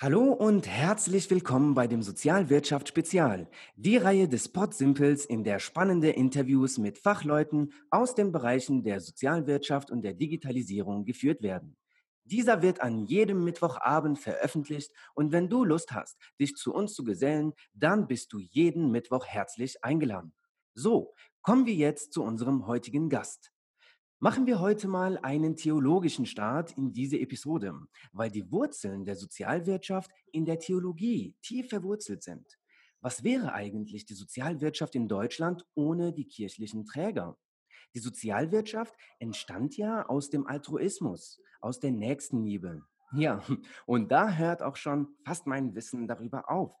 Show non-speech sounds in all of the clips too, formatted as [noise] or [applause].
Hallo und herzlich willkommen bei dem Sozialwirtschaft Spezial, die Reihe des Pod Simples, in der spannende Interviews mit Fachleuten aus den Bereichen der Sozialwirtschaft und der Digitalisierung geführt werden. Dieser wird an jedem Mittwochabend veröffentlicht und wenn du Lust hast, dich zu uns zu gesellen, dann bist du jeden Mittwoch herzlich eingeladen. So, kommen wir jetzt zu unserem heutigen Gast. Machen wir heute mal einen theologischen Start in diese Episode, weil die Wurzeln der Sozialwirtschaft in der Theologie tief verwurzelt sind. Was wäre eigentlich die Sozialwirtschaft in Deutschland ohne die kirchlichen Träger? Die Sozialwirtschaft entstand ja aus dem Altruismus, aus der Nächstenliebe. Ja, und da hört auch schon fast mein Wissen darüber auf.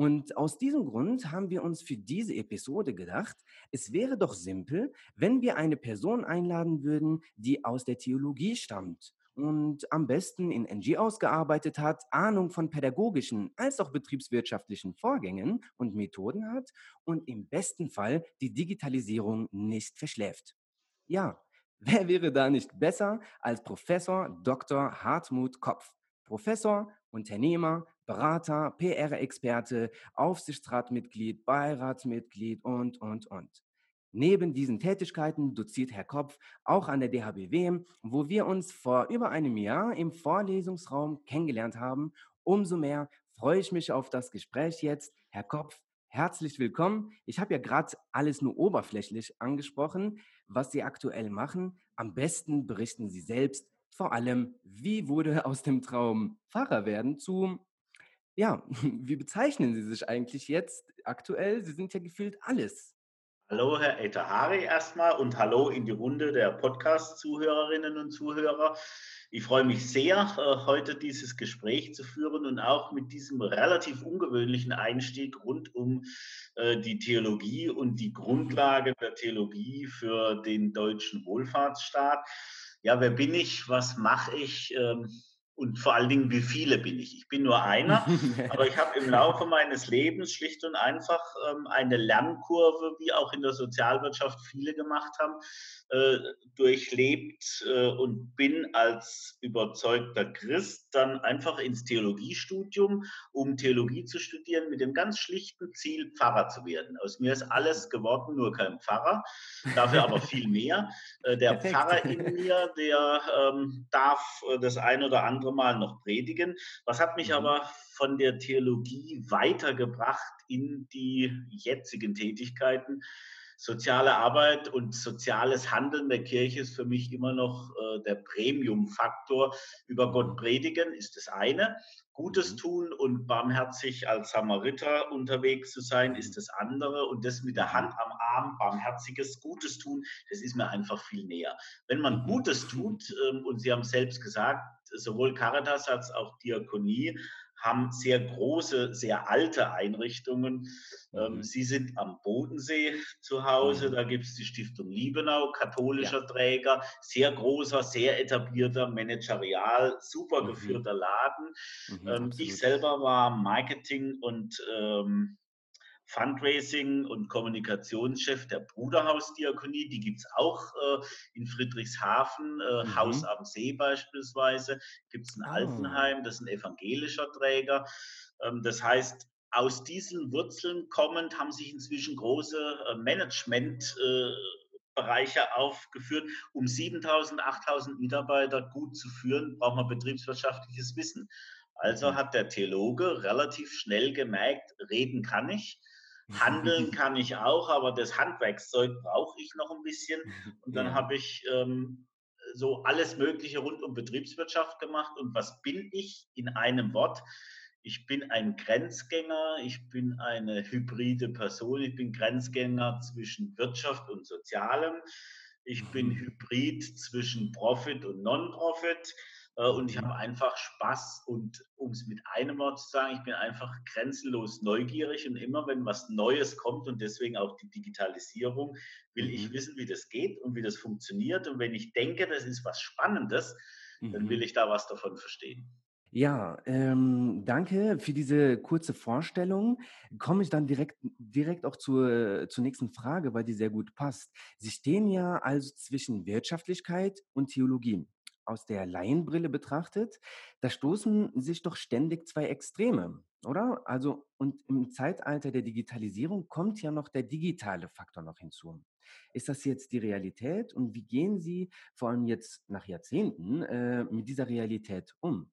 Und aus diesem Grund haben wir uns für diese Episode gedacht, es wäre doch simpel, wenn wir eine Person einladen würden, die aus der Theologie stammt und am besten in NGOs gearbeitet hat, Ahnung von pädagogischen als auch betriebswirtschaftlichen Vorgängen und Methoden hat und im besten Fall die Digitalisierung nicht verschläft. Ja, [laughs] wer wäre da nicht besser als Professor Dr. Hartmut Kopf? Professor, Unternehmer, Berater, PR-Experte, Aufsichtsratmitglied, Beiratsmitglied und, und, und. Neben diesen Tätigkeiten doziert Herr Kopf auch an der DHBW, wo wir uns vor über einem Jahr im Vorlesungsraum kennengelernt haben. Umso mehr freue ich mich auf das Gespräch jetzt. Herr Kopf, herzlich willkommen. Ich habe ja gerade alles nur oberflächlich angesprochen, was Sie aktuell machen. Am besten berichten Sie selbst, vor allem, wie wurde aus dem Traum Pfarrer werden zu, ja, [laughs] wie bezeichnen Sie sich eigentlich jetzt aktuell? Sie sind ja gefühlt alles. Hallo, Herr Etahari erstmal und hallo in die Runde der Podcast-Zuhörerinnen und Zuhörer. Ich freue mich sehr, äh, heute dieses Gespräch zu führen und auch mit diesem relativ ungewöhnlichen Einstieg rund um äh, die Theologie und die Grundlage der Theologie für den deutschen Wohlfahrtsstaat ja, wer bin ich, was mache ich ähm, und vor allen Dingen, wie viele bin ich? Ich bin nur [laughs] einer, aber ich habe im Laufe meines Lebens schlicht und einfach ähm, eine Lernkurve, wie auch in der Sozialwirtschaft viele gemacht haben, äh, durchlebt äh, und bin als überzeugter Christ dann einfach ins Theologiestudium, um Theologie zu studieren, mit dem ganz schlichten Ziel, Pfarrer zu werden. Aus mir ist alles geworden, nur kein Pfarrer, dafür aber viel mehr. Äh, der [laughs] Perfekt. Pfarrer in mir, der ähm, darf äh, das ein oder andere Mal noch predigen. Was hat mich mhm. aber von der Theologie weitergebracht in die jetzigen Tätigkeiten? soziale Arbeit und soziales Handeln der Kirche ist für mich immer noch äh, der Premium-Faktor. Über Gott predigen ist das eine. Gutes mhm. tun und barmherzig als Samariter unterwegs zu sein, ist das andere. Und das mit der Hand am Arm, barmherziges, Gutes tun, das ist mir einfach viel näher. Wenn man mhm. Gutes tut, ähm, und Sie haben selbst gesagt, sowohl Caritas als auch Diakonie haben sehr große, sehr alte Einrichtungen. Ähm, mhm. Sie sind am Bodensee zu Hause, mhm. da gibt es die Stiftung Liebenau, katholischer ja. Träger, sehr großer, sehr etablierter, managerial, super mhm. geführter Laden. Mhm, ähm, ich selber war Marketing und ähm, Fundraising und Kommunikationschef der Bruderhausdiakonie. Die gibt es auch äh, in Friedrichshafen, äh, mhm. Haus am See beispielsweise. Gibt es in oh. Altenheim, das ist ein evangelischer Träger. Ähm, das heißt, aus diesen Wurzeln kommend haben sich inzwischen große äh, Management- äh, Bereiche aufgeführt. Um 7000, 8000 Mitarbeiter gut zu führen, braucht man betriebswirtschaftliches Wissen. Also mhm. hat der Theologe relativ schnell gemerkt, reden kann ich, Handeln [laughs] kann ich auch, aber das Handwerkszeug brauche ich noch ein bisschen. Und dann ja. habe ich ähm, so alles Mögliche rund um Betriebswirtschaft gemacht. Und was bin ich in einem Wort? Ich bin ein Grenzgänger, ich bin eine hybride Person, ich bin Grenzgänger zwischen Wirtschaft und Sozialem, ich bin mhm. hybrid zwischen Profit und Non-Profit. Äh, und ich habe einfach Spaß und um es mit einem Wort zu sagen, ich bin einfach grenzenlos neugierig und immer wenn was Neues kommt und deswegen auch die Digitalisierung, will ich mhm. wissen, wie das geht und wie das funktioniert. Und wenn ich denke, das ist was Spannendes, dann will mhm. ich da was davon verstehen. Ja, ähm, danke für diese kurze Vorstellung. Komme ich dann direkt, direkt auch zur, zur nächsten Frage, weil die sehr gut passt. Sie stehen ja also zwischen Wirtschaftlichkeit und Theologie. Aus der Laienbrille betrachtet, da stoßen sich doch ständig zwei Extreme, oder? Also, und im Zeitalter der Digitalisierung kommt ja noch der digitale Faktor noch hinzu. Ist das jetzt die Realität und wie gehen Sie vor allem jetzt nach Jahrzehnten äh, mit dieser Realität um?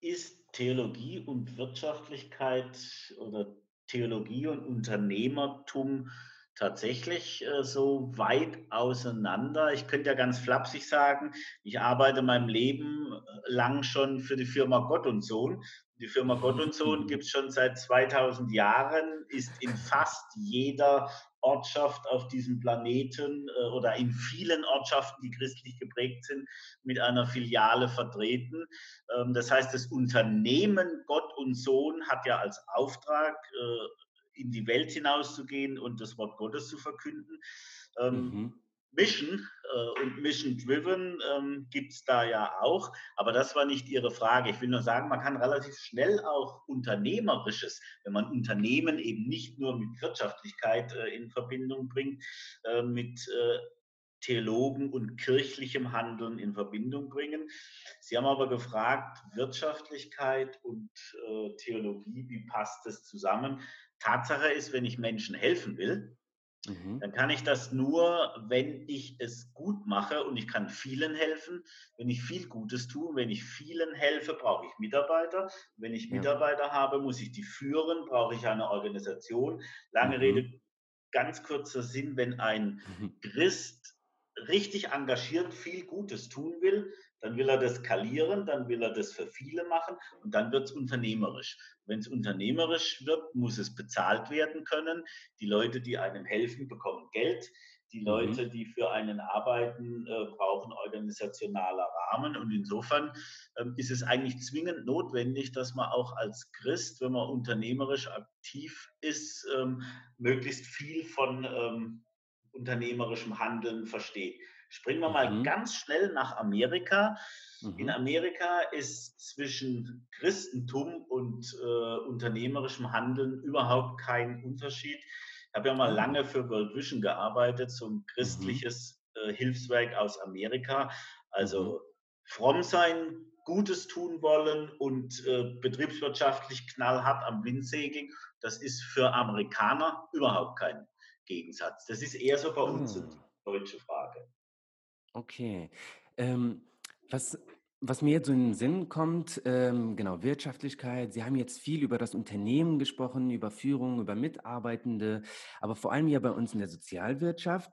Ist Theologie und Wirtschaftlichkeit oder Theologie und Unternehmertum tatsächlich äh, so weit auseinander? Ich könnte ja ganz flapsig sagen, ich arbeite mein Leben äh, lang schon für die Firma Gott und Sohn. Die Firma Gott und Sohn [laughs] gibt es schon seit 2000 Jahren, ist in fast jeder Ortschaft auf diesem Planeten äh, oder in vielen Ortschaften, die christlich geprägt sind, mit einer Filiale vertreten. Ähm, das heißt, das Unternehmen Gott und Sohn hat ja als Auftrag, äh, in die Welt hinauszugehen und das Wort Gottes zu verkünden. Ähm, mhm. Mission äh, und Mission Driven ähm, gibt es da ja auch, aber das war nicht Ihre Frage. Ich will nur sagen, man kann relativ schnell auch Unternehmerisches, wenn man Unternehmen eben nicht nur mit Wirtschaftlichkeit äh, in Verbindung bringt, äh, mit äh, Theologen und kirchlichem Handeln in Verbindung bringen. Sie haben aber gefragt, Wirtschaftlichkeit und äh, Theologie, wie passt das zusammen? Tatsache ist, wenn ich Menschen helfen will, Mhm. Dann kann ich das nur, wenn ich es gut mache und ich kann vielen helfen. Wenn ich viel Gutes tue, wenn ich vielen helfe, brauche ich Mitarbeiter. Wenn ich Mitarbeiter ja. habe, muss ich die führen, brauche ich eine Organisation. Lange mhm. Rede, ganz kurzer Sinn, wenn ein mhm. [laughs] Christ richtig engagiert viel Gutes tun will, dann will er das skalieren, dann will er das für viele machen und dann wird es unternehmerisch. Wenn es unternehmerisch wird, muss es bezahlt werden können. Die Leute, die einem helfen, bekommen Geld. Die mhm. Leute, die für einen arbeiten, äh, brauchen organisationaler Rahmen. Und insofern ähm, ist es eigentlich zwingend notwendig, dass man auch als Christ, wenn man unternehmerisch aktiv ist, ähm, möglichst viel von ähm, unternehmerischem Handeln versteht. Springen wir mal mhm. ganz schnell nach Amerika. Mhm. In Amerika ist zwischen Christentum und äh, unternehmerischem Handeln überhaupt kein Unterschied. Ich habe ja mal ah. lange für World Vision gearbeitet, so ein mhm. christliches äh, Hilfswerk aus Amerika. Also mhm. fromm sein, Gutes tun wollen und äh, betriebswirtschaftlich knallhart am Wind segeln, das ist für Amerikaner überhaupt kein Gegensatz. Das ist eher so bei uns eine ah. deutsche Frage. Okay. Ähm, was was mir jetzt so in den Sinn kommt, ähm, genau, Wirtschaftlichkeit. Sie haben jetzt viel über das Unternehmen gesprochen, über Führung, über Mitarbeitende, aber vor allem ja bei uns in der Sozialwirtschaft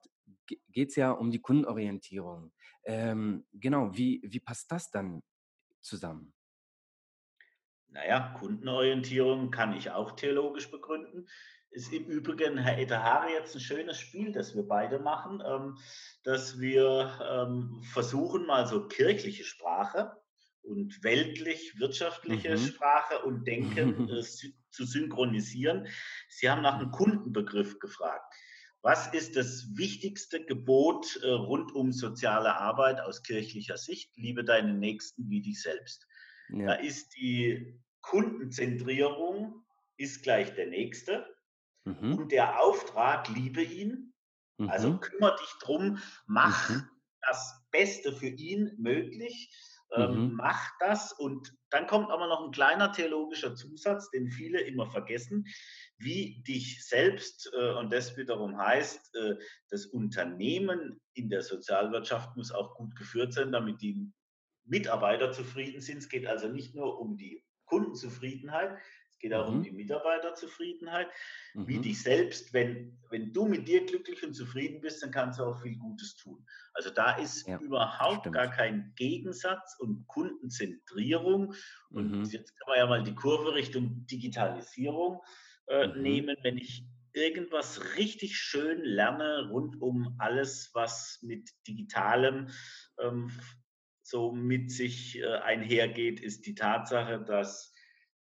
geht es ja um die Kundenorientierung. Ähm, genau, wie, wie passt das dann zusammen? Naja, Kundenorientierung kann ich auch theologisch begründen ist im Übrigen, Herr Etahari, jetzt ein schönes Spiel, das wir beide machen, ähm, dass wir ähm, versuchen, mal so kirchliche Sprache und weltlich wirtschaftliche mhm. Sprache und Denken [laughs] äh, zu synchronisieren. Sie haben nach einem Kundenbegriff gefragt. Was ist das wichtigste Gebot äh, rund um soziale Arbeit aus kirchlicher Sicht? Liebe deinen Nächsten wie dich selbst. Ja. Da ist die Kundenzentrierung ist gleich der Nächste. Mhm. Und der Auftrag, liebe ihn, also mhm. also kümmere dich drum, mach mhm. das Beste für ihn möglich, ähm, mhm. mach das. Und dann kommt aber noch ein kleiner theologischer Zusatz, den viele immer vergessen, wie dich selbst, äh, und das wiederum heißt, äh, das Unternehmen in der Sozialwirtschaft muss auch gut geführt sein, damit die Mitarbeiter zufrieden sind. Es geht also nicht nur um die Kundenzufriedenheit, es geht auch mhm. um die Mitarbeiterzufriedenheit, mhm. wie dich selbst, wenn, wenn du mit dir glücklich und zufrieden bist, dann kannst du auch viel Gutes tun. Also da ist ja, überhaupt stimmt. gar kein Gegensatz und Kundenzentrierung. Und mhm. jetzt kann man ja mal die Kurve Richtung Digitalisierung äh, mhm. nehmen. Wenn ich irgendwas richtig schön lerne rund um alles, was mit Digitalem ähm, so mit sich äh, einhergeht, ist die Tatsache, dass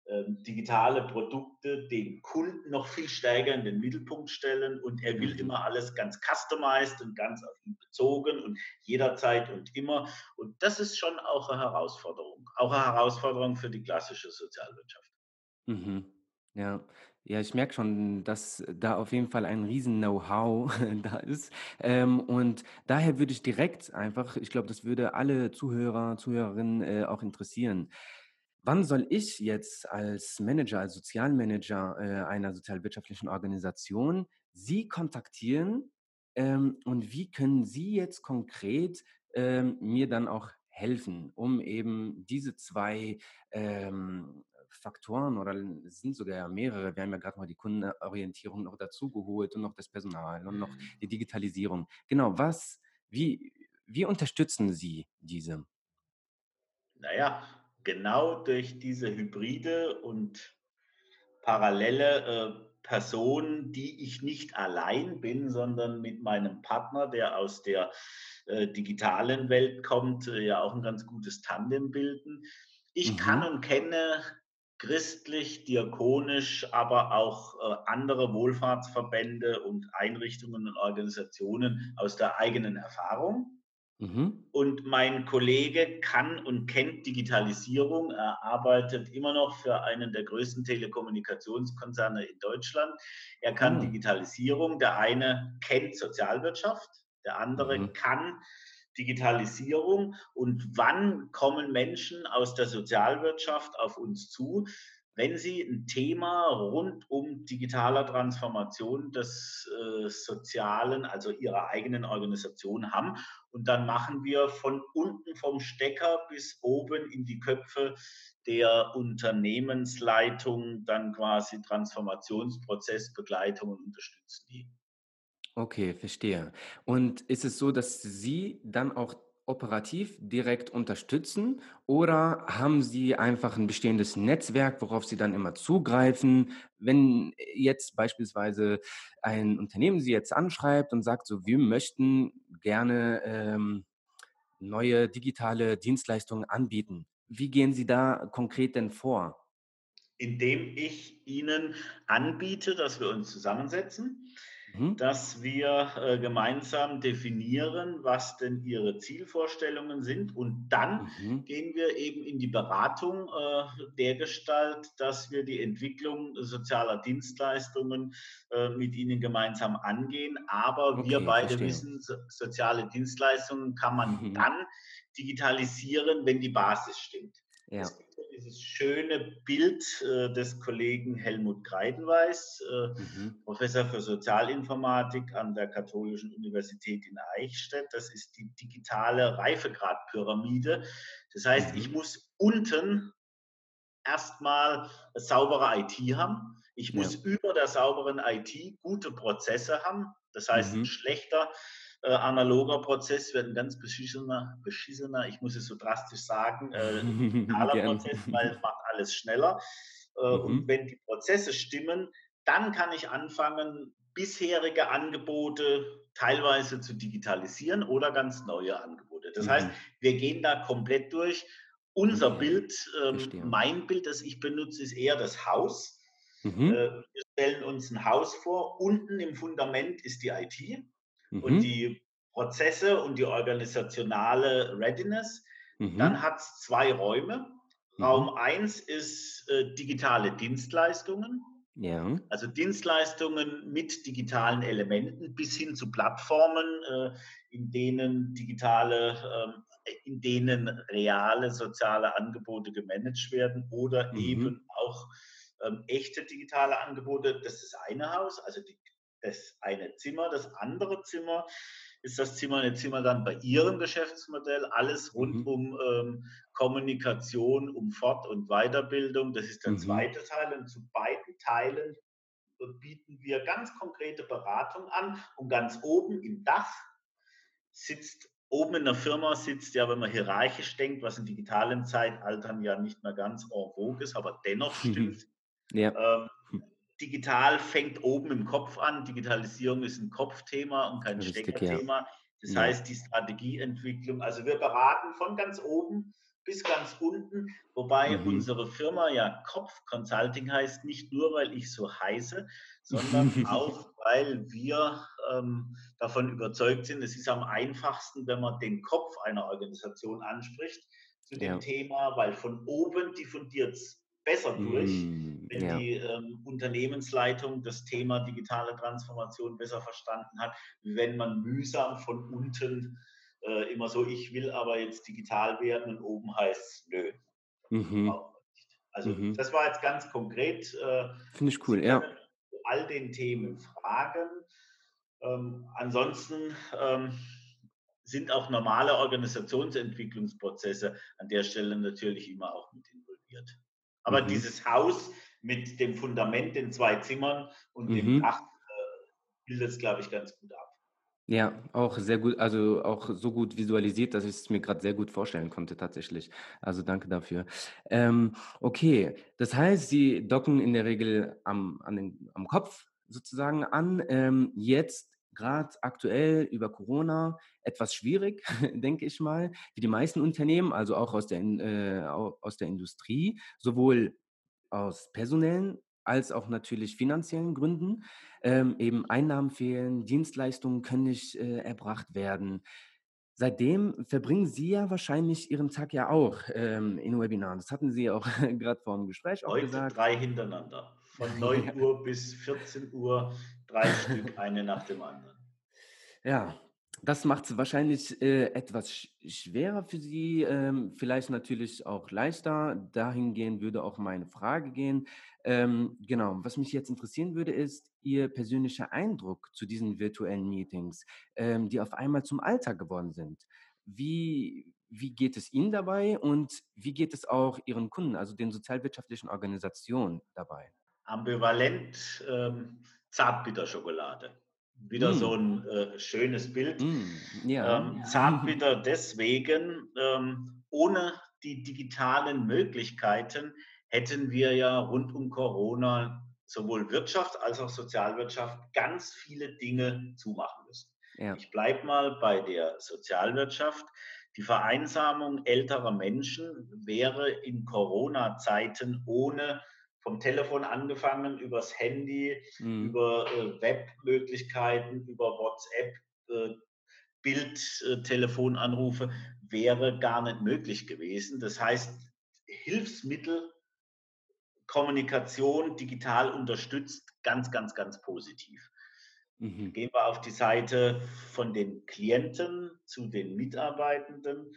digitale Produkte den Kunden noch viel stärker in den Mittelpunkt stellen und er will mhm. immer alles ganz customized und ganz auf ihn bezogen und jederzeit und immer. Und das ist schon auch eine Herausforderung, auch eine Herausforderung für die klassische Sozialwirtschaft. Mhm. Ja, Ja, ich merke schon, dass da auf jeden Fall ein riesen Know-how [laughs] da ist. Ähm, und daher würde ich direkt einfach, ich glaube, das würde alle Zuhörer, Zuhörerinnen äh, auch interessieren. Wann soll ich jetzt als Manager, als Sozialmanager äh, einer sozialwirtschaftlichen Organisation Sie kontaktieren? Ähm, und wie können Sie jetzt konkret ähm, mir dann auch helfen, um eben diese zwei ähm, Faktoren oder es sind sogar mehrere. Wir haben ja gerade mal die Kundenorientierung noch dazugeholt und noch das Personal und noch Mhm. die Digitalisierung. Genau, was, wie, wie unterstützen Sie diese? Naja, genau durch diese hybride und parallele äh, Person, die ich nicht allein bin, sondern mit meinem Partner, der aus der äh, digitalen Welt kommt, äh, ja auch ein ganz gutes Tandem bilden. Ich kann Mhm. und kenne christlich, diakonisch, aber auch äh, andere Wohlfahrtsverbände und Einrichtungen und Organisationen aus der eigenen Erfahrung. Mhm. Und mein Kollege kann und kennt Digitalisierung. Er arbeitet immer noch für einen der größten Telekommunikationskonzerne in Deutschland. Er kann Oh. Digitalisierung. Der eine kennt Sozialwirtschaft, der andere Mhm. kann Digitalisierung. Und wann kommen Menschen aus der Sozialwirtschaft auf uns zu? Wenn Sie ein Thema rund um digitaler Transformation des äh, Sozialen, also Ihrer eigenen Organisation haben, und dann machen wir von unten vom Stecker bis oben in die Köpfe der Unternehmensleitung dann quasi Transformationsprozessbegleitung und unterstützen die. Okay, verstehe. Und ist es so, dass Sie dann auch operativ direkt unterstützen oder haben Sie einfach ein bestehendes Netzwerk, worauf Sie dann immer zugreifen? Wenn jetzt beispielsweise ein Unternehmen Sie jetzt anschreibt und sagt so: „Wir möchten gerne, ähm, neue digitale Dienstleistungen anbieten.“ Wie gehen Sie da konkret denn vor? Indem ich ihnen anbiete, dass wir uns zusammensetzen, Mhm, dass wir äh, gemeinsam definieren, was denn ihre Zielvorstellungen sind. Und dann mhm. gehen wir eben in die Beratung äh, der Gestalt, dass wir die Entwicklung sozialer Dienstleistungen äh, mit ihnen gemeinsam angehen. Aber wir Okay, beide verstehe. wissen, so, soziale Dienstleistungen kann man dann digitalisieren, wenn die Basis stimmt. Ja. Ja dieses schöne Bild äh, des Kollegen Helmut Kreidenweis, äh, Mhm, Professor für Sozialinformatik an der Katholischen Universität in Eichstätt. Das ist die digitale Reifegradpyramide. Das heißt, ich mhm. muss unten erstmal saubere IT haben. Ich Ja. muss über der sauberen IT gute Prozesse haben. Das heißt, ein Mhm. schlechter äh, analoger Prozess wird ein ganz beschissener, beschissener, ich muss es so drastisch sagen, äh, [laughs] digitaler. Prozess, weil es macht alles schneller. Äh, und Mhm. wenn die Prozesse stimmen, dann kann ich anfangen, bisherige Angebote teilweise zu digitalisieren oder ganz neue Angebote. Das heißt, Mhm. wir gehen da komplett durch unser Okay, Bild, ähm, mein Bild, das ich benutze, ist eher das Haus. Äh, Mhm. wir stellen uns ein Haus vor. Unten im Fundament ist die IT und Mhm. die Prozesse und die organisationale Readiness. Dann Mhm. hat es zwei Räume. Raum Mhm. eins ist äh, digitale Dienstleistungen, Ja. also Dienstleistungen mit digitalen Elementen bis hin zu Plattformen, äh, in denen digitale, ähm, in denen reale soziale Angebote gemanagt werden oder Mhm. eben auch ähm, echte digitale Angebote. Das ist das eine Haus, also die, das eine Zimmer. Das andere Zimmer ist das Zimmer, eine Zimmer dann bei Ihrem Geschäftsmodell, alles rund Mhm. um ähm, Kommunikation, um Fort- und Weiterbildung. Das ist der Mhm. zweite Teil. Und zu beiden Teilen bieten wir ganz konkrete Beratung an. Und ganz oben im Dach sitzt, oben in der Firma sitzt ja, wenn man hierarchisch denkt, was in digitalen Zeitaltern ja nicht mehr ganz en vogue ist, aber dennoch [laughs] stimmt, Ja, ähm, digital fängt oben im Kopf an. Digitalisierung ist ein Kopfthema und kein richtig, ja. Steckerthema. Das Ja. heißt, die Strategieentwicklung, also wir beraten von ganz oben bis ganz unten, wobei Mhm. unsere Firma ja Kopf Consulting heißt, nicht nur, weil ich so heiße, sondern [laughs] auch, weil wir ähm, davon überzeugt sind, es ist am einfachsten, wenn man den Kopf einer Organisation anspricht zu dem Ja. Thema, weil von oben diffundiert es besser durch, mm, wenn ja. die ähm, Unternehmensleitung das Thema digitale Transformation besser verstanden hat, wenn man mühsam von unten äh, immer so, ich will aber jetzt digital werden und oben heißt es, nö. Mhm. Also mhm. das war jetzt ganz konkret. Äh, Finde ich cool, ja. All den Themen fragen. Ähm, ansonsten ähm, sind auch normale Organisationsentwicklungsprozesse an der Stelle natürlich immer auch mit involviert. Aber mhm. dieses Haus mit dem Fundament, den zwei Zimmern und mhm. dem Dach äh, bildet es, glaube ich, ganz gut ab. Ja, auch sehr gut, also auch so gut visualisiert, dass ich es mir gerade sehr gut vorstellen konnte tatsächlich. Also danke dafür. Ähm, okay, das heißt, Sie docken in der Regel am, an den, am Kopf sozusagen an. Ähm, jetzt gerade aktuell über Corona etwas schwierig, [laughs] denke ich mal, wie die meisten Unternehmen, also auch aus der, äh, aus der Industrie, sowohl aus personellen als auch natürlich finanziellen Gründen. Ähm, eben Einnahmen fehlen, Dienstleistungen können nicht äh, erbracht werden. Seitdem verbringen Sie ja wahrscheinlich Ihren Tag ja auch ähm, in Webinaren. Das hatten Sie ja auch [laughs] gerade vor dem Gespräch auch Heute gesagt. drei hintereinander. Von [laughs] 9 Uhr bis 14 Uhr, drei Stück, eine nach dem anderen. Ja, das macht es wahrscheinlich äh, etwas sch schwerer für Sie, ähm, vielleicht natürlich auch leichter. Dahingehend würde auch meine Frage gehen. Ähm, genau, was mich jetzt interessieren würde, ist Ihr persönlicher Eindruck zu diesen virtuellen Meetings, ähm, die auf einmal zum Alltag geworden sind. Wie, wie geht es Ihnen dabei und wie geht es auch Ihren Kunden, also den sozialwirtschaftlichen Organisationen dabei? Ambivalent ähm, Zartbitterschokolade. Wieder mm. so ein äh, schönes Bild. Mm. Ja. Ähm, Zartbitter [laughs] deswegen, ähm, ohne die digitalen Möglichkeiten hätten wir ja rund um Corona sowohl Wirtschaft als auch Sozialwirtschaft ganz viele Dinge zumachen müssen. Ja. Ich bleibe mal bei der Sozialwirtschaft. Die Vereinsamung älterer Menschen wäre in Corona-Zeiten ohne vom Telefon angefangen, übers Handy, mhm. über äh, Webmöglichkeiten, über WhatsApp, äh, Bildtelefonanrufe, äh, wäre gar nicht möglich gewesen. Das heißt, Hilfsmittel, Kommunikation digital unterstützt, ganz, ganz, ganz positiv. Mhm. Gehen wir auf die Seite von den Klienten zu den Mitarbeitenden.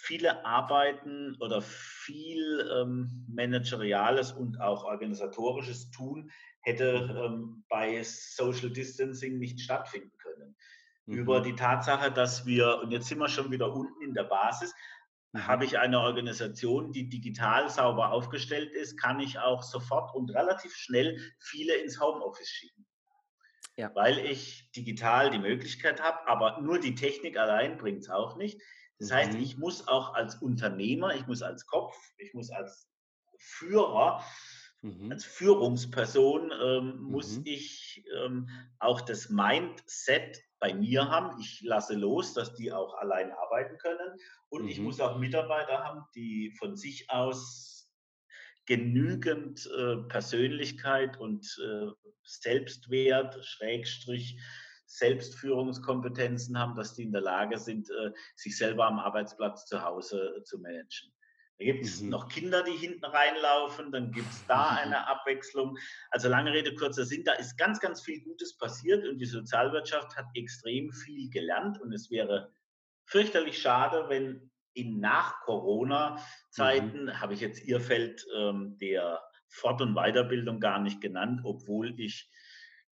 Viele arbeiten oder viel ähm, manageriales und auch organisatorisches Tun hätte ähm, bei Social Distancing nicht stattfinden können. Mhm. Über die Tatsache, dass wir, und jetzt sind wir schon wieder unten in der Basis, mhm. habe ich eine Organisation, die digital sauber aufgestellt ist, kann ich auch sofort und relativ schnell viele ins Homeoffice schicken ja. weil ich digital die Möglichkeit habe, aber nur die Technik allein bringt es auch nicht. Das mhm. heißt, ich muss auch als Unternehmer, ich muss als Kopf, ich muss als Führer, mhm. als Führungsperson, ähm, mhm. muss ich ähm, auch das Mindset bei mir haben. Ich lasse los, dass die auch allein arbeiten können. Und ich mhm. muss auch Mitarbeiter haben, die von sich aus genügend äh, Persönlichkeit und äh, Selbstwert, Schrägstrich, Selbstführungskompetenzen haben, dass die in der Lage sind, äh, sich selber am Arbeitsplatz zu Hause äh, zu managen. Da gibt es mhm. noch Kinder, die hinten reinlaufen, dann gibt es da [laughs] eine Abwechslung. Also lange Rede, kurzer Sinn, da ist ganz, ganz viel Gutes passiert und die Sozialwirtschaft hat extrem viel gelernt und es wäre fürchterlich schade, wenn in Nach-Corona-Zeiten, mhm. habe ich jetzt Ihr Feld ähm, der Fort- und Weiterbildung gar nicht genannt, obwohl ich,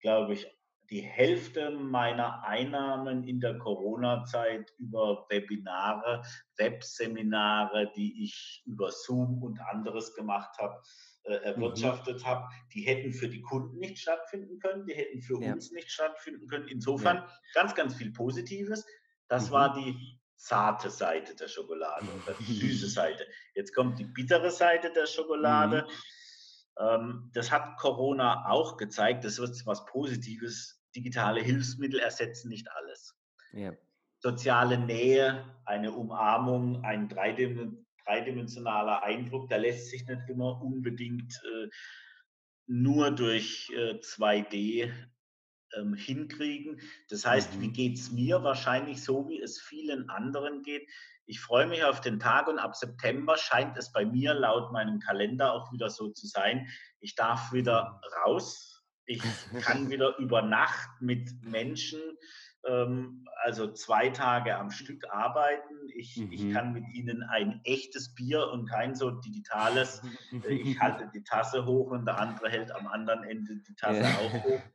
glaube ich, die Hälfte meiner Einnahmen in der Corona-Zeit über Webinare, Webseminare, die ich über Zoom und anderes gemacht habe, äh, erwirtschaftet mhm. habe, die hätten für die Kunden nicht stattfinden können, die hätten für ja. uns nicht stattfinden können. Insofern ja. ganz, ganz viel Positives. Das mhm. war die zarte Seite der Schokolade oder die süße [laughs] Seite. Jetzt kommt die bittere Seite der Schokolade. Mhm. Ähm, das hat Corona auch gezeigt. Das ist was Positives. Digitale Hilfsmittel ersetzen nicht alles. Ja. Soziale Nähe, eine Umarmung, ein dreidimensionaler Eindruck, der lässt sich nicht immer unbedingt äh, nur durch äh, 2D ähm, hinkriegen. Das heißt, mhm. wie geht es mir? Wahrscheinlich so, wie es vielen anderen geht. Ich freue mich auf den Tag und ab September scheint es bei mir laut meinem Kalender auch wieder so zu sein. Ich darf wieder mhm. raus. Ich kann [laughs] wieder über Nacht mit Menschen also zwei Tage am Stück arbeiten. Ich, mhm. ich kann mit ihnen ein echtes Bier und kein so digitales. Äh, ich [laughs] halte die Tasse hoch und der andere hält am anderen Ende die Tasse ja. auch hoch. [laughs]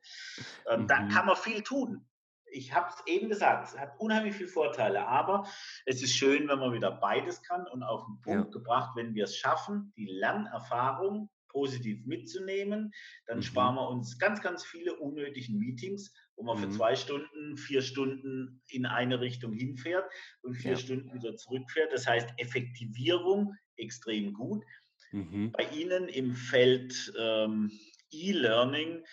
Ähm, mhm. Da kann man viel tun. Ich habe es eben gesagt, es hat unheimlich viele Vorteile, aber es ist schön, wenn man wieder beides kann und auf den Punkt ja. gebracht, wenn wir es schaffen, die Lernerfahrung positiv mitzunehmen, dann mhm. sparen wir uns ganz, ganz viele unnötigen Meetings, wo man mhm. für zwei Stunden, vier Stunden in eine Richtung hinfährt und vier ja. Stunden wieder zurückfährt. Das heißt, Effektivierung extrem gut. Mhm. Bei Ihnen im Feld ähm, E-Learning,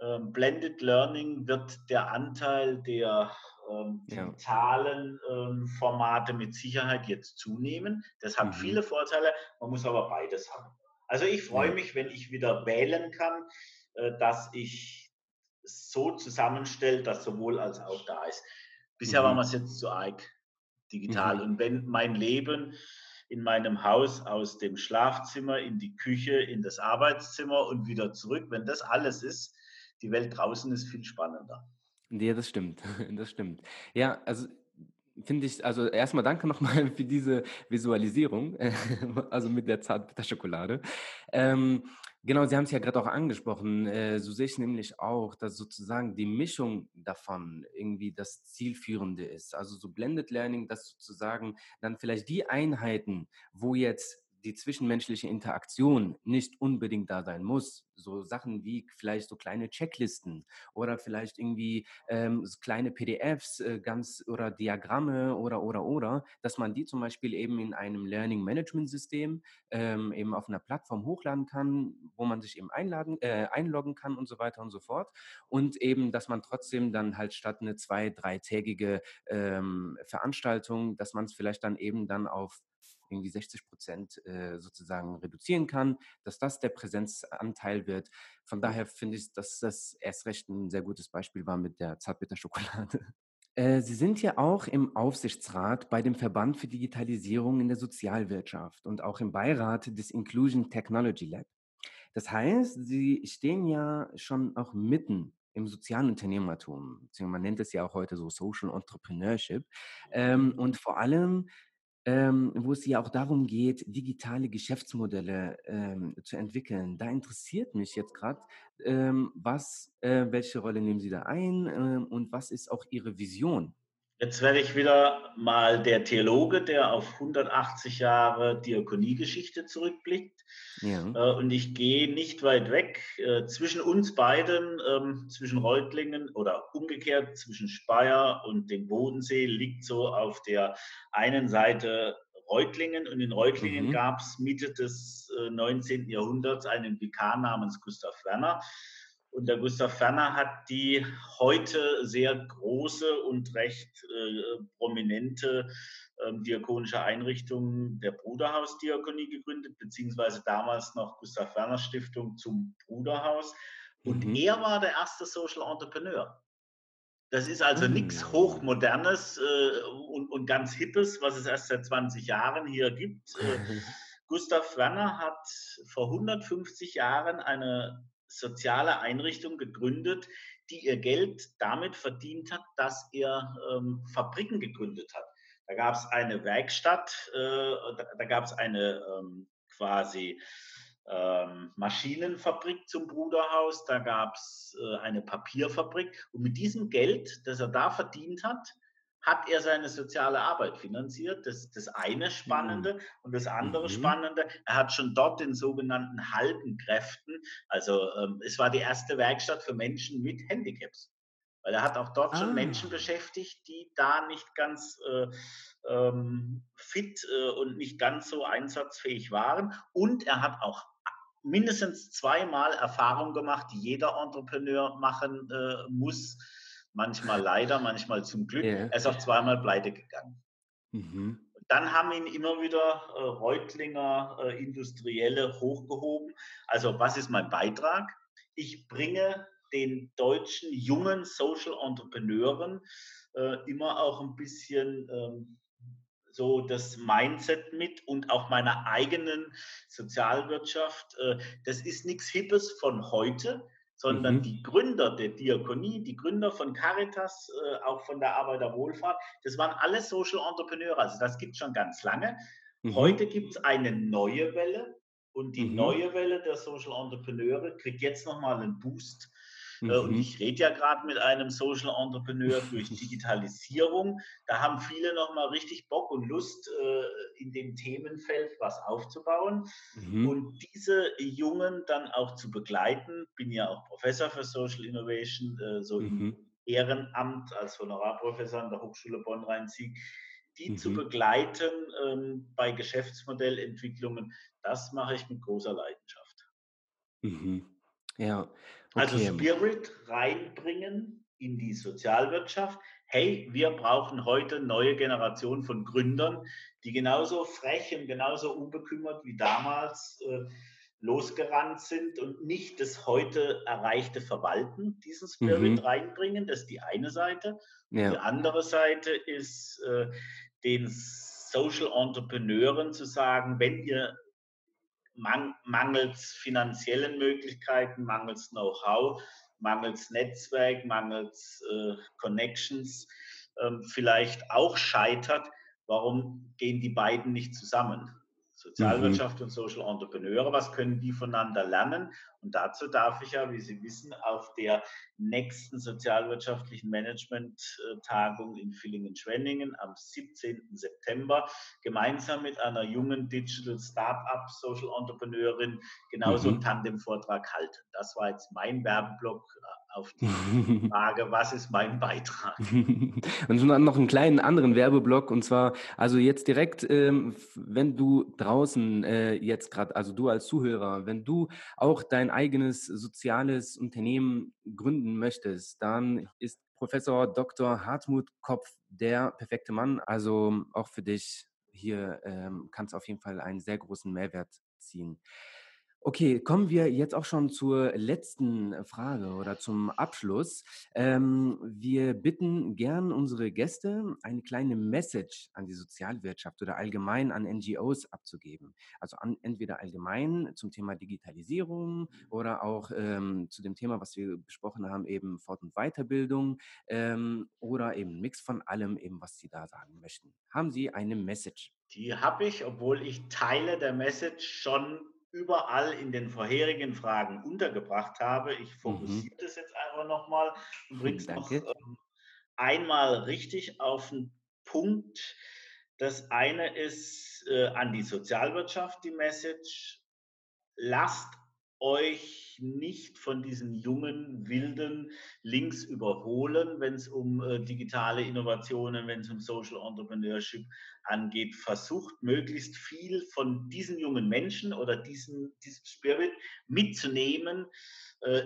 ähm, Blended Learning wird der Anteil der ähm, digitalen ähm, Formate mit Sicherheit jetzt zunehmen. Das hat mhm. viele Vorteile, man muss aber beides haben. Also ich freue mich, wenn ich wieder wählen kann, äh, dass ich so zusammenstelle, dass sowohl als auch da ist. Bisher mhm. war man es jetzt zu arg digital. Mhm. Und wenn mein Leben in meinem Haus aus dem Schlafzimmer in die Küche, in das Arbeitszimmer und wieder zurück, wenn das alles ist, die Welt draußen ist viel spannender. Ja, das stimmt. [laughs] Das stimmt. Ja, also finde ich, also erstmal danke nochmal [laughs] für diese Visualisierung, [laughs] also mit der Zartbitterschokolade. Ähm, genau, Sie haben es ja gerade auch angesprochen, äh, so sehe ich nämlich auch, dass sozusagen die Mischung davon irgendwie das Zielführende ist. Also so Blended Learning, dass sozusagen dann vielleicht die Einheiten, wo jetzt die zwischenmenschliche Interaktion nicht unbedingt da sein muss. So Sachen wie vielleicht so kleine Checklisten oder vielleicht irgendwie ähm, kleine PDFs äh, ganz oder Diagramme oder oder oder, dass man die zum Beispiel eben in einem Learning Management System ähm, eben auf einer Plattform hochladen kann, wo man sich eben einladen, äh, einloggen kann und so weiter und so fort. Und eben, dass man trotzdem dann halt statt eine zwei, dreitägige ähm, Veranstaltung, dass man es vielleicht dann eben dann auf irgendwie 60 Prozent äh, sozusagen reduzieren kann, dass das der Präsenzanteil wird. Von daher finde ich, dass das erst recht ein sehr gutes Beispiel war mit der Zartbitterschokolade. [laughs] Äh, Sie sind ja auch im Aufsichtsrat bei dem Verband für Digitalisierung in der Sozialwirtschaft und auch im Beirat des Inclusion Technology Lab. Das heißt, Sie stehen ja schon auch mitten im sozialen Unternehmertum, man nennt es ja auch heute so Social Entrepreneurship. Ähm, und vor allem ähm, wo es ja auch darum geht, digitale Geschäftsmodelle ähm, zu entwickeln. Da interessiert mich jetzt gerade, ähm, was, äh, welche Rolle nehmen Sie da ein äh, und was ist auch Ihre Vision? Jetzt werde ich wieder mal der Theologe, der auf 180 Jahre Diakoniegeschichte zurückblickt. Ja. Äh, und ich gehe nicht weit weg. Äh, zwischen uns beiden, ähm, zwischen Reutlingen oder umgekehrt zwischen Speyer und dem Bodensee, liegt so auf der einen Seite Reutlingen. Und in Reutlingen mhm. gab es Mitte des 19. Äh, Jahrhunderts einen Vikar namens Gustav Werner. Und der Gustav Ferner hat die heute sehr große und recht äh, prominente äh, diakonische Einrichtung der Bruderhausdiakonie gegründet, beziehungsweise damals noch Gustav Ferner Stiftung zum Bruderhaus. Und mhm. er war der erste Social Entrepreneur. Das ist also mhm. nichts Hochmodernes äh, und, und, ganz Hippes, was es erst seit 20 Jahren hier gibt. Äh, [laughs] Gustav Werner hat vor 150 Jahren eine soziale Einrichtung gegründet, die ihr Geld damit verdient hat, dass er ähm, Fabriken gegründet hat. Da gab es eine Werkstatt, äh, da, da gab es eine ähm, quasi ähm, Maschinenfabrik zum Bruderhaus, da gab es äh, eine Papierfabrik. Und mit diesem Geld, das er da verdient hat, hat er seine soziale Arbeit finanziert. Das ist das eine Spannende. Mhm. Und das andere mhm. Spannende, er hat schon dort den sogenannten halben Kräften, also ähm, es war die erste Werkstatt für Menschen mit Handicaps. Weil er hat auch dort ah. schon Menschen beschäftigt, die da nicht ganz äh, ähm, fit äh, und nicht ganz so einsatzfähig waren. Und er hat auch mindestens zweimal Erfahrung gemacht, die jeder Entrepreneur machen äh, muss manchmal leider, manchmal zum Glück. Yeah. Er ist auch zweimal pleite gegangen. Mhm. Dann haben ihn immer wieder äh, Reutlinger äh, Industrielle hochgehoben. Also was ist mein Beitrag? Ich bringe den deutschen jungen Social Entrepreneuren äh, immer auch ein bisschen ähm, so das Mindset mit und auch meiner eigenen Sozialwirtschaft. Äh, das ist nichts Hippes von heute, sondern mhm. die Gründer der Diakonie, die Gründer von Caritas, äh, auch von der Arbeiterwohlfahrt, das waren alle Social Entrepreneure. Also das gibt es schon ganz lange. Mhm. Heute gibt es eine neue Welle und die mhm. neue Welle der Social Entrepreneure kriegt jetzt nochmal einen Boost Mhm. Und ich rede ja gerade mit einem Social Entrepreneur durch [laughs] Digitalisierung. Da haben viele nochmal richtig Bock und Lust, äh, in dem Themenfeld was aufzubauen. Mhm. Und diese Jungen dann auch zu begleiten. Bin ja auch Professor für Social Innovation, äh, so mhm. im Ehrenamt als Honorarprofessor an der Hochschule Bonn-Rhein-Sieg die mhm. zu begleiten ähm, bei Geschäftsmodellentwicklungen, das mache ich mit großer Leidenschaft. Mhm. Ja, also Spirit reinbringen in die Sozialwirtschaft. Hey, wir brauchen heute neue Generation von Gründern, die genauso frech und genauso unbekümmert wie damals äh, losgerannt sind und nicht das heute Erreichte verwalten, diesen Spirit mhm. reinbringen. Das ist die eine Seite. Ja. Die andere Seite ist, äh, den Social Entrepreneuren zu sagen, wenn ihr man, mangels finanziellen Möglichkeiten, mangels Know-how, mangels Netzwerk, mangels äh, Connections äh, vielleicht auch scheitert, warum gehen die beiden nicht zusammen? Sozialwirtschaft mhm. und Social Entrepreneure, was können die voneinander lernen? Und dazu darf ich ja, wie Sie wissen, auf der nächsten sozialwirtschaftlichen Management-Tagung in Villingen-Schwenningen am 17. September gemeinsam mit einer jungen Digital Startup Social Entrepreneurin genauso mhm. einen Tandem-Vortrag halten. Das war jetzt mein Werbeblock auf die [laughs] Frage, was ist mein Beitrag? [laughs] und schon noch einen kleinen anderen Werbeblock und zwar, also jetzt direkt, ähm, wenn du draußen äh, jetzt gerade, also du als Zuhörer, wenn du auch dein eigenes soziales Unternehmen gründen möchtest, dann ist Professor Dr. Hartmut Kopf der perfekte Mann. Also auch für dich hier ähm, kann es auf jeden Fall einen sehr großen Mehrwert ziehen. Okay, kommen wir jetzt auch schon zur letzten äh, Frage oder zum Abschluss. Ähm, wir bitten gern unsere Gäste, eine kleine Message an die Sozialwirtschaft oder allgemein an NGOs abzugeben. Also an, entweder allgemein zum Thema Digitalisierung oder auch ähm, zu dem Thema, was wir besprochen haben, eben Fort- und Weiterbildung ähm, oder eben Mix von allem, eben was Sie da sagen möchten. Haben Sie eine Message? Die habe ich, obwohl ich Teile der Message schon überall in den vorherigen Fragen untergebracht habe. Ich mhm. fokussiere mhm. das jetzt einfach nochmal und bringe es noch ähm, einmal richtig auf den Punkt. Das eine ist äh, an die Sozialwirtschaft die Message. Lasst euch nicht von diesen jungen, wilden Links überholen, wenn es um äh, digitale Innovationen, wenn es um Social Entrepreneurship angeht. Versucht möglichst viel von diesen jungen Menschen oder diesen, diesem Spirit mitzunehmen. Äh,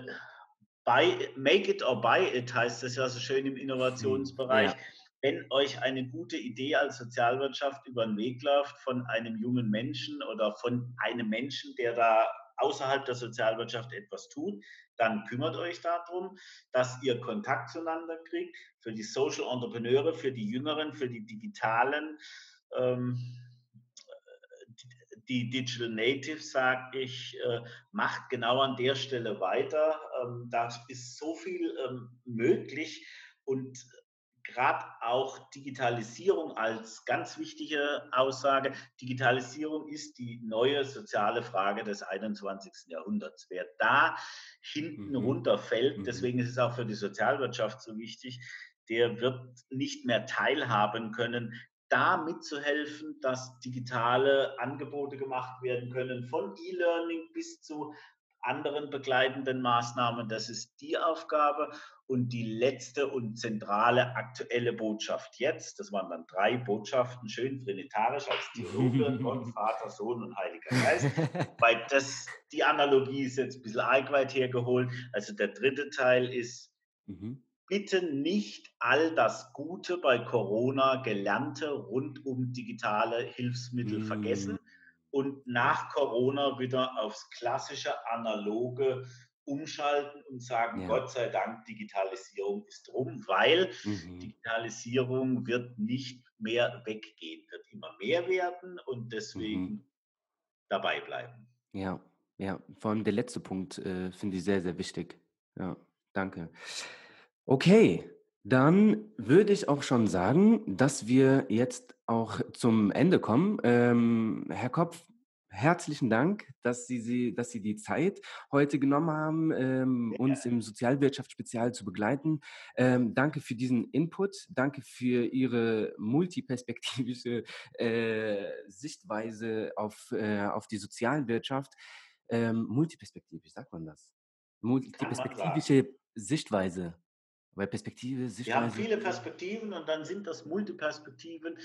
buy, make it or buy it heißt das ja so schön im Innovationsbereich. Ja. Wenn euch eine gute Idee als Sozialwirtschaft über den Weg läuft von einem jungen Menschen oder von einem Menschen, der da außerhalb der Sozialwirtschaft etwas tut, dann kümmert euch darum, dass ihr Kontakt zueinander kriegt. Für die Social Entrepreneure, für die Jüngeren, für die Digitalen, ähm, die Digital Natives, sage ich, äh, macht genau an der Stelle weiter. Ähm, da ist so viel ähm, möglich und gerade auch Digitalisierung als ganz wichtige Aussage. Digitalisierung ist die neue soziale Frage des 21. Jahrhunderts. Wer da hinten mhm. runterfällt, mhm. deswegen ist es auch für die Sozialwirtschaft so wichtig, der wird nicht mehr teilhaben können, da mitzuhelfen, dass digitale Angebote gemacht werden können, von E-Learning bis zu anderen begleitenden Maßnahmen. Das ist die Aufgabe. Und die letzte und zentrale aktuelle Botschaft jetzt, das waren dann drei Botschaften, schön trinitarisch als Theologe, [laughs] Gott, Vater, Sohn und Heiliger Geist. Weil das, die Analogie ist jetzt ein bisschen arg weit hergeholt. Also der dritte Teil ist, mhm. bitte nicht all das Gute bei Corona Gelernte rund um digitale Hilfsmittel mhm. vergessen und nach Corona wieder aufs klassische analoge umschalten und sagen, ja. Gott sei Dank, Digitalisierung ist rum, weil mhm. Digitalisierung wird nicht mehr weggehen, wird immer mehr werden und deswegen mhm. dabei bleiben. Ja, ja, vor allem der letzte Punkt äh, finde ich sehr, sehr wichtig. Ja, danke. Okay, dann würde ich auch schon sagen, dass wir jetzt auch zum Ende kommen. Ähm, Herr Kopf, herzlichen Dank, dass Sie, Sie, dass Sie die Zeit heute genommen haben, ähm, uns im Sozialwirtschaftsspezial zu begleiten. Ähm, danke für diesen Input, danke für Ihre multiperspektivische äh, Sichtweise auf, äh, auf die Sozialwirtschaft. Ähm, multiperspektivisch, sagt man das? Multiperspektivische Sichtweise. Weil Perspektive, Sichtweise. Wir haben viele Perspektiven und dann sind das Multiperspektiven.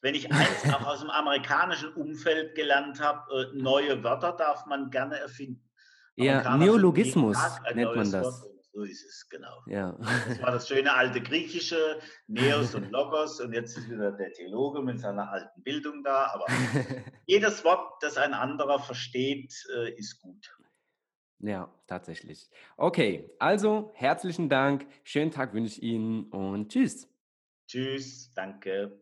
Wenn ich eins auch aus dem amerikanischen Umfeld gelernt habe, äh, neue Wörter darf man gerne erfinden. Ja, Neologismus nennt man das. Wort. So ist es, genau. Ja. Das war das schöne alte Griechische, Neos und Logos und jetzt ist wieder der Theologe mit seiner alten Bildung da. Aber [laughs] jedes Wort, das ein anderer versteht, äh, ist gut. Ja, tatsächlich. Okay, also herzlichen Dank, schönen Tag wünsche ich Ihnen und tschüss. Tschüss, danke.